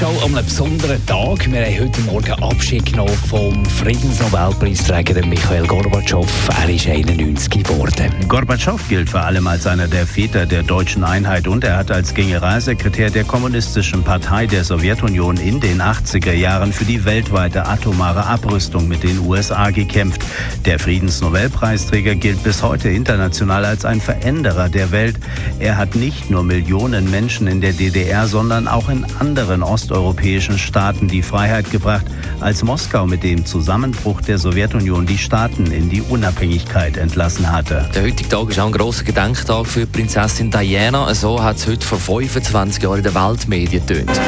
Morgenshow an einem besonderen Tag. Wir haben heute Morgen Abschied genommen vom Friedensnobelpreisträger Michael Gorbatschow. Er ist 91 geworden. Gorbatschow gilt vor allem als einer der Väter der deutschen Einheit und er hat als Generalsekretär der Kommunistischen Partei der Sowjetunion in den 80er Jahren für die weltweite atomare Abrüstung mit den USA gekämpft. Der Friedensnobelpreisträger gilt bis heute international als ein Veränderer der Welt. Er hat nicht nur Millionen Menschen in der DDR, sondern auch in anderen osteuropäischen Staaten die Freiheit gebracht, als Moskau mit dem Zusammenbruch der Sowjetunion die Staaten in die Unabhängigkeit entlassen hatte. Der heutige Tag ist auch ein grosser Gedenktag für Prinzessin Diana. So hat es heute vor 25 Jahren in den Weltmedien getönt.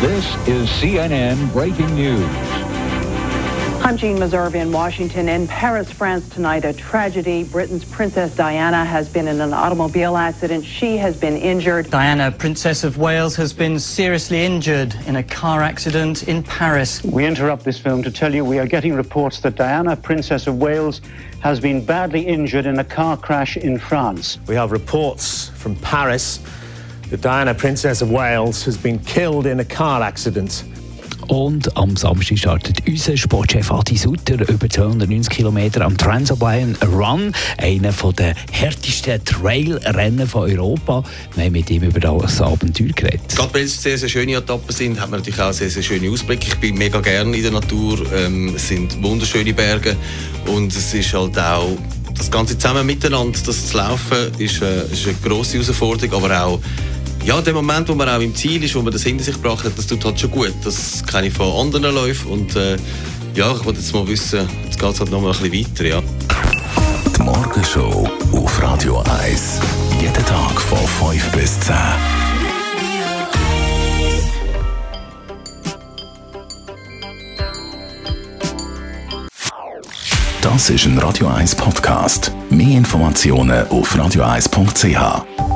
This is CNN breaking news. I'm Jean Meserve in Washington. In Paris, France tonight, a tragedy. Britain's Princess Diana has been in an automobile accident. She has been injured. Diana, Princess of Wales, has been seriously injured in a car accident in Paris. We interrupt this film to tell you we are getting reports that Diana, Princess of Wales, has been badly injured in a car crash in France. We have reports from Paris that Diana, Princess of Wales, has been killed in a car accident. Und am Samstag startet unser Sportchef Adi Sutter über 290 Kilometer am Transalpine Run, einer der härtesten Trailrennen von Europa. Wir haben mit ihm über das Abenteuer geredet. Gerade weil es sehr, sehr schöne Etappen sind, hat man natürlich auch sehr, sehr schöne Ausblicke. Ich bin mega gerne in der Natur, ähm, es sind wunderschöne Berge und es ist halt auch das Ganze zusammen miteinander, das zu laufen, ist, äh, ist eine grosse Herausforderung, aber auch ja, der Moment, wo man auch im Ziel ist, wo man das hinter sich gebracht hat, das tut halt schon gut. Das kenne ich von anderen Läufen und äh, ja, ich wollte jetzt mal wissen, jetzt geht es halt noch mal ein bisschen weiter, ja. Die Morgenshow auf Radio 1. Jeden Tag von 5 bis 10. Das ist ein Radio 1 Podcast. Mehr Informationen auf radio1.ch.